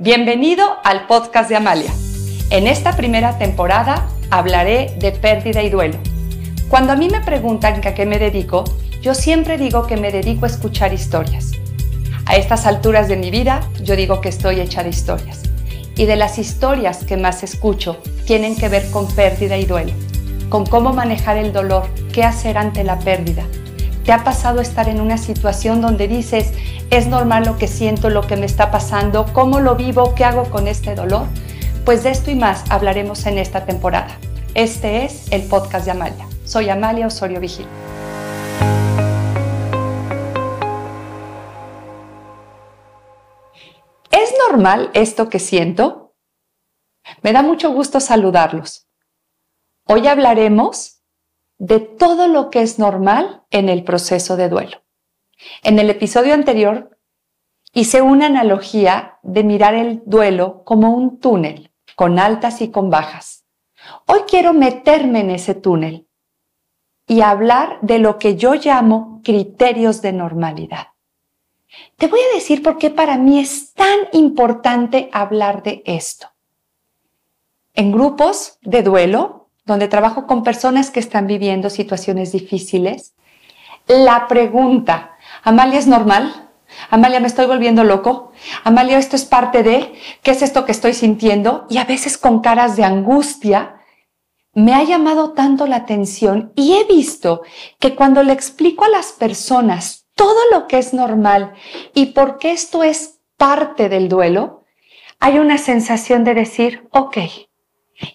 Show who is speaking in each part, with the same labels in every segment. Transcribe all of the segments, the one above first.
Speaker 1: Bienvenido al podcast de Amalia. En esta primera temporada hablaré de pérdida y duelo. Cuando a mí me preguntan a qué me dedico, yo siempre digo que me dedico a escuchar historias. A estas alturas de mi vida, yo digo que estoy hecha de historias. Y de las historias que más escucho tienen que ver con pérdida y duelo, con cómo manejar el dolor, qué hacer ante la pérdida. ¿Te ha pasado estar en una situación donde dices, es normal lo que siento, lo que me está pasando, cómo lo vivo, qué hago con este dolor? Pues de esto y más hablaremos en esta temporada. Este es el podcast de Amalia. Soy Amalia Osorio Vigil. ¿Es normal esto que siento? Me da mucho gusto saludarlos. Hoy hablaremos de todo lo que es normal en el proceso de duelo. En el episodio anterior hice una analogía de mirar el duelo como un túnel, con altas y con bajas. Hoy quiero meterme en ese túnel y hablar de lo que yo llamo criterios de normalidad. Te voy a decir por qué para mí es tan importante hablar de esto. En grupos de duelo, donde trabajo con personas que están viviendo situaciones difíciles, la pregunta Amalia es normal. Amalia, me estoy volviendo loco. Amalia, esto es parte de, ¿qué es esto que estoy sintiendo? Y a veces con caras de angustia, me ha llamado tanto la atención y he visto que cuando le explico a las personas todo lo que es normal y por qué esto es parte del duelo, hay una sensación de decir, ok,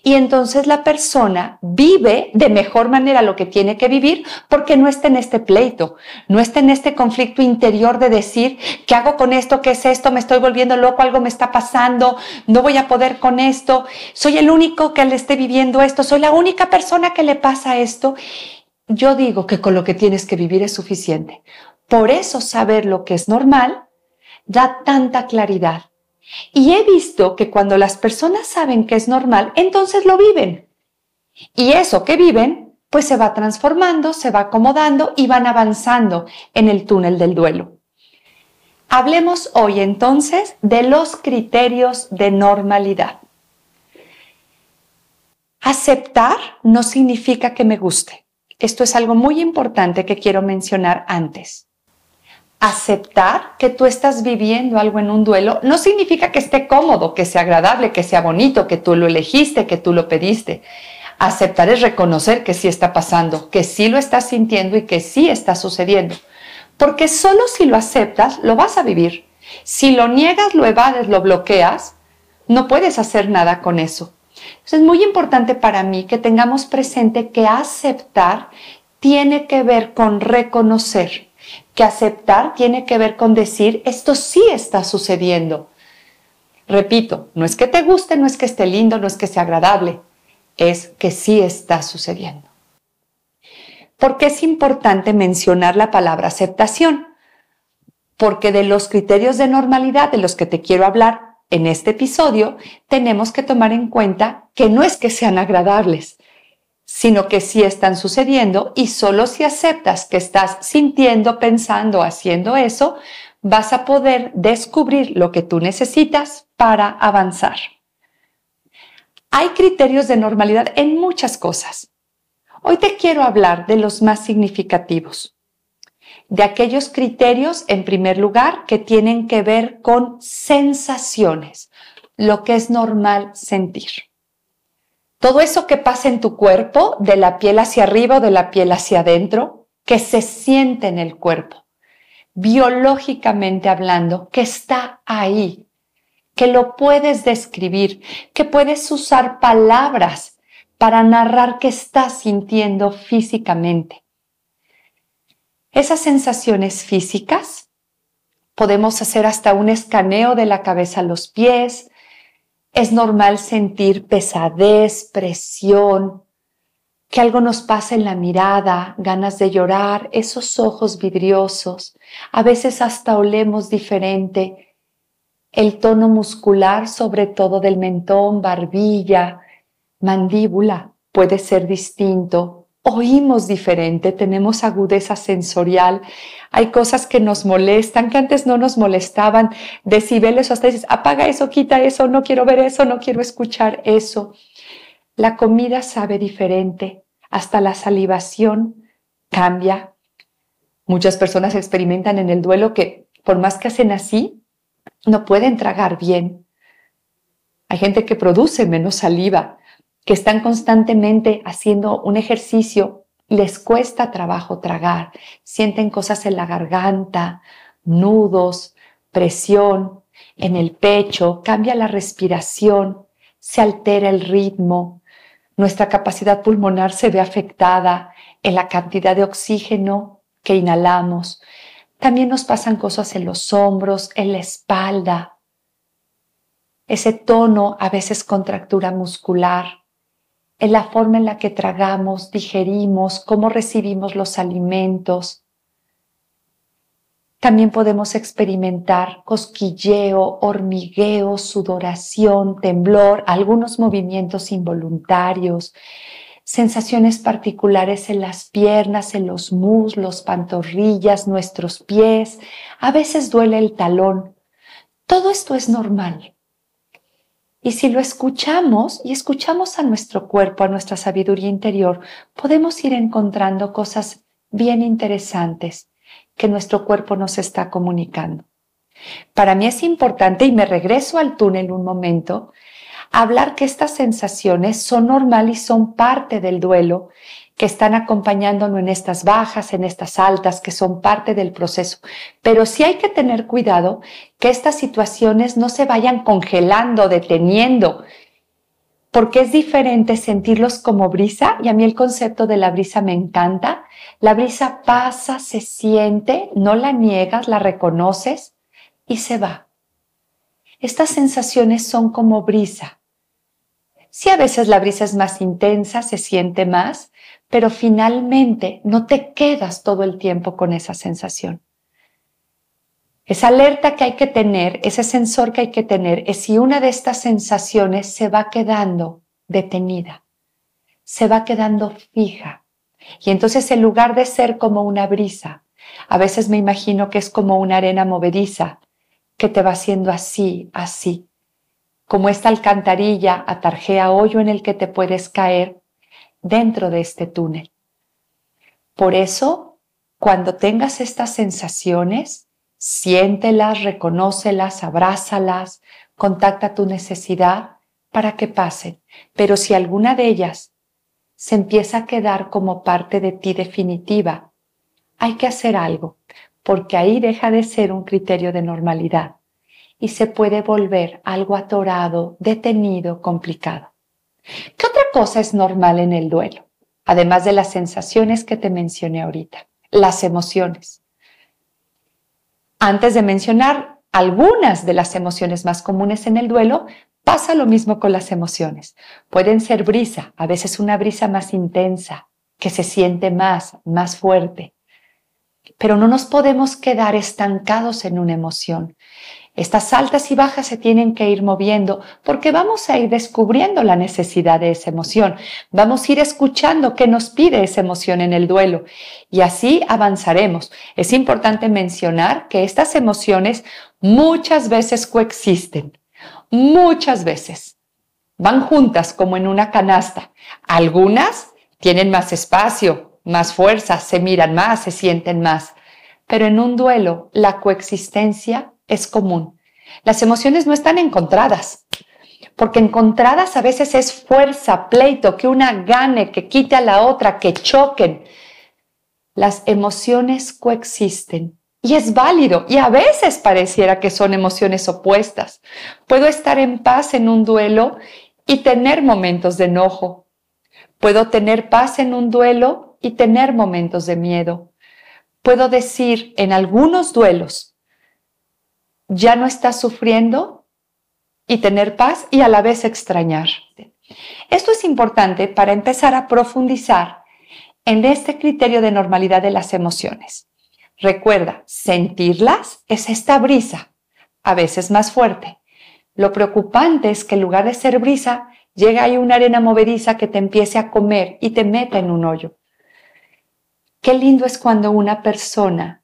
Speaker 1: y entonces la persona vive de mejor manera lo que tiene que vivir porque no está en este pleito, no está en este conflicto interior de decir, ¿qué hago con esto? ¿Qué es esto? Me estoy volviendo loco, algo me está pasando, no voy a poder con esto, soy el único que le esté viviendo esto, soy la única persona que le pasa esto. Yo digo que con lo que tienes que vivir es suficiente. Por eso saber lo que es normal da tanta claridad y he visto que cuando las personas saben que es normal, entonces lo viven. Y eso que viven, pues se va transformando, se va acomodando y van avanzando en el túnel del duelo. Hablemos hoy entonces de los criterios de normalidad. Aceptar no significa que me guste. Esto es algo muy importante que quiero mencionar antes aceptar que tú estás viviendo algo en un duelo no significa que esté cómodo, que sea agradable, que sea bonito, que tú lo elegiste, que tú lo pediste. Aceptar es reconocer que sí está pasando, que sí lo estás sintiendo y que sí está sucediendo. Porque solo si lo aceptas, lo vas a vivir. Si lo niegas, lo evades, lo bloqueas, no puedes hacer nada con eso. es muy importante para mí que tengamos presente que aceptar tiene que ver con reconocer que aceptar tiene que ver con decir, esto sí está sucediendo. Repito, no es que te guste, no es que esté lindo, no es que sea agradable, es que sí está sucediendo. ¿Por qué es importante mencionar la palabra aceptación? Porque de los criterios de normalidad de los que te quiero hablar en este episodio, tenemos que tomar en cuenta que no es que sean agradables, sino que sí están sucediendo y solo si aceptas que estás sintiendo, pensando, haciendo eso, vas a poder descubrir lo que tú necesitas para avanzar. Hay criterios de normalidad en muchas cosas. Hoy te quiero hablar de los más significativos, de aquellos criterios, en primer lugar, que tienen que ver con sensaciones, lo que es normal sentir. Todo eso que pasa en tu cuerpo, de la piel hacia arriba o de la piel hacia adentro, que se siente en el cuerpo, biológicamente hablando, que está ahí, que lo puedes describir, que puedes usar palabras para narrar qué estás sintiendo físicamente. Esas sensaciones físicas podemos hacer hasta un escaneo de la cabeza a los pies, es normal sentir pesadez, presión, que algo nos pasa en la mirada, ganas de llorar, esos ojos vidriosos. A veces hasta olemos diferente. El tono muscular, sobre todo del mentón, barbilla, mandíbula, puede ser distinto. Oímos diferente, tenemos agudeza sensorial, hay cosas que nos molestan, que antes no nos molestaban, decibeles o hasta dices, apaga eso, quita eso, no quiero ver eso, no quiero escuchar eso. La comida sabe diferente, hasta la salivación cambia. Muchas personas experimentan en el duelo que por más que hacen así, no pueden tragar bien. Hay gente que produce menos saliva, que están constantemente haciendo un ejercicio, les cuesta trabajo tragar, sienten cosas en la garganta, nudos, presión en el pecho, cambia la respiración, se altera el ritmo, nuestra capacidad pulmonar se ve afectada en la cantidad de oxígeno que inhalamos. También nos pasan cosas en los hombros, en la espalda. Ese tono, a veces contractura muscular en la forma en la que tragamos, digerimos, cómo recibimos los alimentos. También podemos experimentar cosquilleo, hormigueo, sudoración, temblor, algunos movimientos involuntarios, sensaciones particulares en las piernas, en los muslos, pantorrillas, nuestros pies. A veces duele el talón. Todo esto es normal. Y si lo escuchamos y escuchamos a nuestro cuerpo, a nuestra sabiduría interior, podemos ir encontrando cosas bien interesantes que nuestro cuerpo nos está comunicando. Para mí es importante, y me regreso al túnel un momento, hablar que estas sensaciones son normales y son parte del duelo que están acompañándonos en estas bajas, en estas altas, que son parte del proceso. Pero sí hay que tener cuidado que estas situaciones no se vayan congelando, deteniendo, porque es diferente sentirlos como brisa, y a mí el concepto de la brisa me encanta. La brisa pasa, se siente, no la niegas, la reconoces y se va. Estas sensaciones son como brisa. Si a veces la brisa es más intensa, se siente más, pero finalmente no te quedas todo el tiempo con esa sensación. Esa alerta que hay que tener, ese sensor que hay que tener, es si una de estas sensaciones se va quedando detenida, se va quedando fija. Y entonces en lugar de ser como una brisa, a veces me imagino que es como una arena movediza que te va haciendo así, así, como esta alcantarilla atarjea hoyo en el que te puedes caer dentro de este túnel. Por eso, cuando tengas estas sensaciones, siéntelas, reconócelas, abrázalas, contacta tu necesidad para que pasen. Pero si alguna de ellas se empieza a quedar como parte de ti definitiva, hay que hacer algo, porque ahí deja de ser un criterio de normalidad y se puede volver algo atorado, detenido, complicado. ¿Qué otra cosa es normal en el duelo? Además de las sensaciones que te mencioné ahorita, las emociones. Antes de mencionar algunas de las emociones más comunes en el duelo, pasa lo mismo con las emociones. Pueden ser brisa, a veces una brisa más intensa, que se siente más, más fuerte. Pero no nos podemos quedar estancados en una emoción. Estas altas y bajas se tienen que ir moviendo porque vamos a ir descubriendo la necesidad de esa emoción. Vamos a ir escuchando qué nos pide esa emoción en el duelo y así avanzaremos. Es importante mencionar que estas emociones muchas veces coexisten, muchas veces. Van juntas como en una canasta. Algunas tienen más espacio, más fuerza, se miran más, se sienten más. Pero en un duelo, la coexistencia es común. Las emociones no están encontradas, porque encontradas a veces es fuerza, pleito, que una gane, que quite a la otra, que choquen. Las emociones coexisten y es válido y a veces pareciera que son emociones opuestas. Puedo estar en paz en un duelo y tener momentos de enojo. Puedo tener paz en un duelo y tener momentos de miedo. Puedo decir en algunos duelos, ya no estás sufriendo y tener paz y a la vez extrañar. Esto es importante para empezar a profundizar en este criterio de normalidad de las emociones. Recuerda, sentirlas es esta brisa, a veces más fuerte. Lo preocupante es que en lugar de ser brisa, llega ahí una arena movediza que te empiece a comer y te meta en un hoyo. Qué lindo es cuando una persona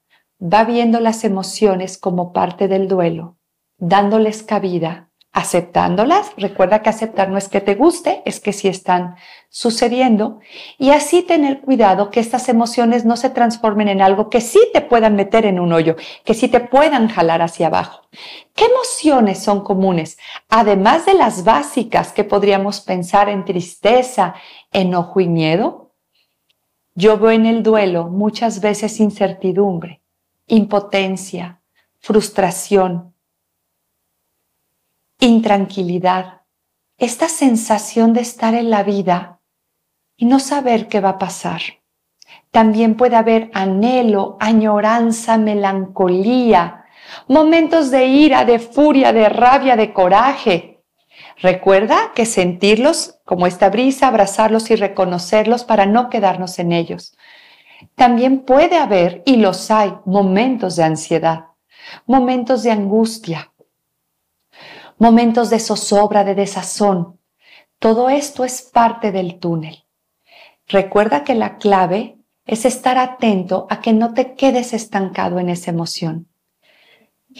Speaker 1: va viendo las emociones como parte del duelo, dándoles cabida, aceptándolas. Recuerda que aceptar no es que te guste, es que sí están sucediendo. Y así tener cuidado que estas emociones no se transformen en algo que sí te puedan meter en un hoyo, que sí te puedan jalar hacia abajo. ¿Qué emociones son comunes? Además de las básicas que podríamos pensar en tristeza, enojo y miedo, yo veo en el duelo muchas veces incertidumbre, impotencia, frustración, intranquilidad, esta sensación de estar en la vida y no saber qué va a pasar. También puede haber anhelo, añoranza, melancolía, momentos de ira, de furia, de rabia, de coraje. Recuerda que sentirlos como esta brisa, abrazarlos y reconocerlos para no quedarnos en ellos. También puede haber, y los hay, momentos de ansiedad, momentos de angustia, momentos de zozobra, de desazón. Todo esto es parte del túnel. Recuerda que la clave es estar atento a que no te quedes estancado en esa emoción.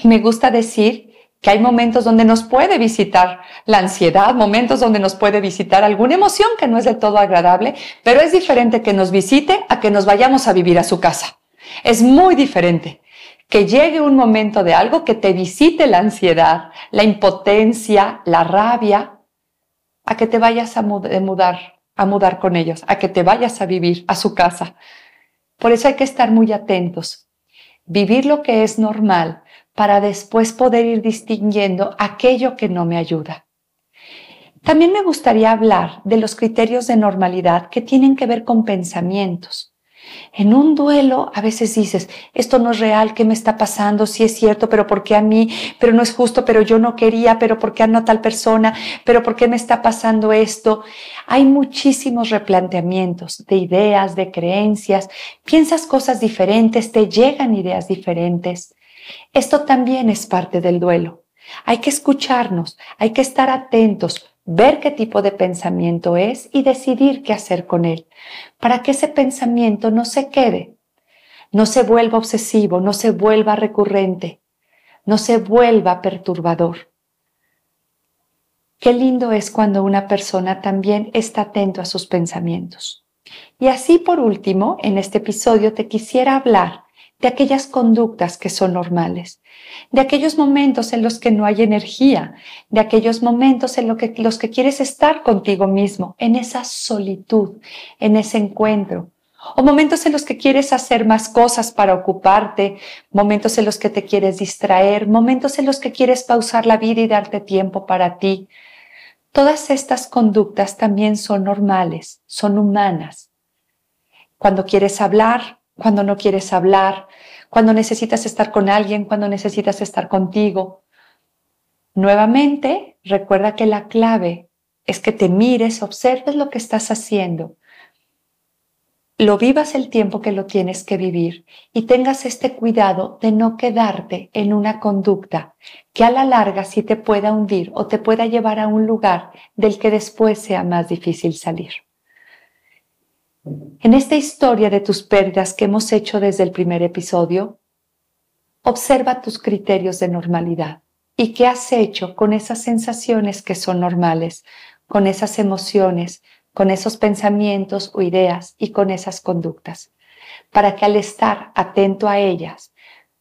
Speaker 1: Me gusta decir que hay momentos donde nos puede visitar la ansiedad, momentos donde nos puede visitar alguna emoción que no es del todo agradable, pero es diferente que nos visite a que nos vayamos a vivir a su casa. Es muy diferente que llegue un momento de algo que te visite la ansiedad, la impotencia, la rabia, a que te vayas a mudar, a mudar con ellos, a que te vayas a vivir a su casa. Por eso hay que estar muy atentos. Vivir lo que es normal para después poder ir distinguiendo aquello que no me ayuda. También me gustaría hablar de los criterios de normalidad que tienen que ver con pensamientos. En un duelo a veces dices, esto no es real, ¿qué me está pasando? Sí es cierto, pero ¿por qué a mí? Pero no es justo, pero yo no quería, pero ¿por qué a no tal persona? Pero ¿por qué me está pasando esto? Hay muchísimos replanteamientos de ideas, de creencias, piensas cosas diferentes, te llegan ideas diferentes. Esto también es parte del duelo. Hay que escucharnos, hay que estar atentos, ver qué tipo de pensamiento es y decidir qué hacer con él, para que ese pensamiento no se quede, no se vuelva obsesivo, no se vuelva recurrente, no se vuelva perturbador. Qué lindo es cuando una persona también está atento a sus pensamientos. Y así por último, en este episodio te quisiera hablar de aquellas conductas que son normales, de aquellos momentos en los que no hay energía, de aquellos momentos en los que quieres estar contigo mismo, en esa solitud, en ese encuentro, o momentos en los que quieres hacer más cosas para ocuparte, momentos en los que te quieres distraer, momentos en los que quieres pausar la vida y darte tiempo para ti. Todas estas conductas también son normales, son humanas. Cuando quieres hablar, cuando no quieres hablar, cuando necesitas estar con alguien, cuando necesitas estar contigo. Nuevamente, recuerda que la clave es que te mires, observes lo que estás haciendo, lo vivas el tiempo que lo tienes que vivir y tengas este cuidado de no quedarte en una conducta que a la larga sí te pueda hundir o te pueda llevar a un lugar del que después sea más difícil salir. En esta historia de tus pérdidas que hemos hecho desde el primer episodio, observa tus criterios de normalidad y qué has hecho con esas sensaciones que son normales, con esas emociones, con esos pensamientos o ideas y con esas conductas, para que al estar atento a ellas,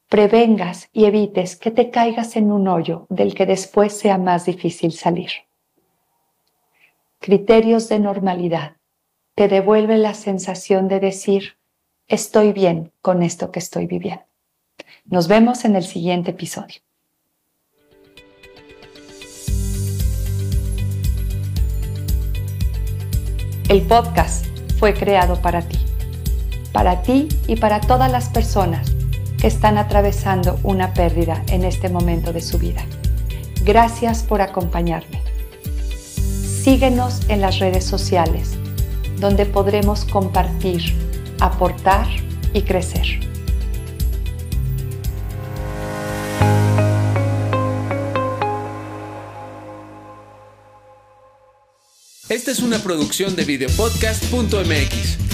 Speaker 1: prevengas y evites que te caigas en un hoyo del que después sea más difícil salir. Criterios de normalidad te devuelve la sensación de decir, estoy bien con esto que estoy viviendo. Nos vemos en el siguiente episodio. El podcast fue creado para ti, para ti y para todas las personas que están atravesando una pérdida en este momento de su vida. Gracias por acompañarme. Síguenos en las redes sociales donde podremos compartir, aportar y crecer.
Speaker 2: Esta es una producción de videopodcast.mx.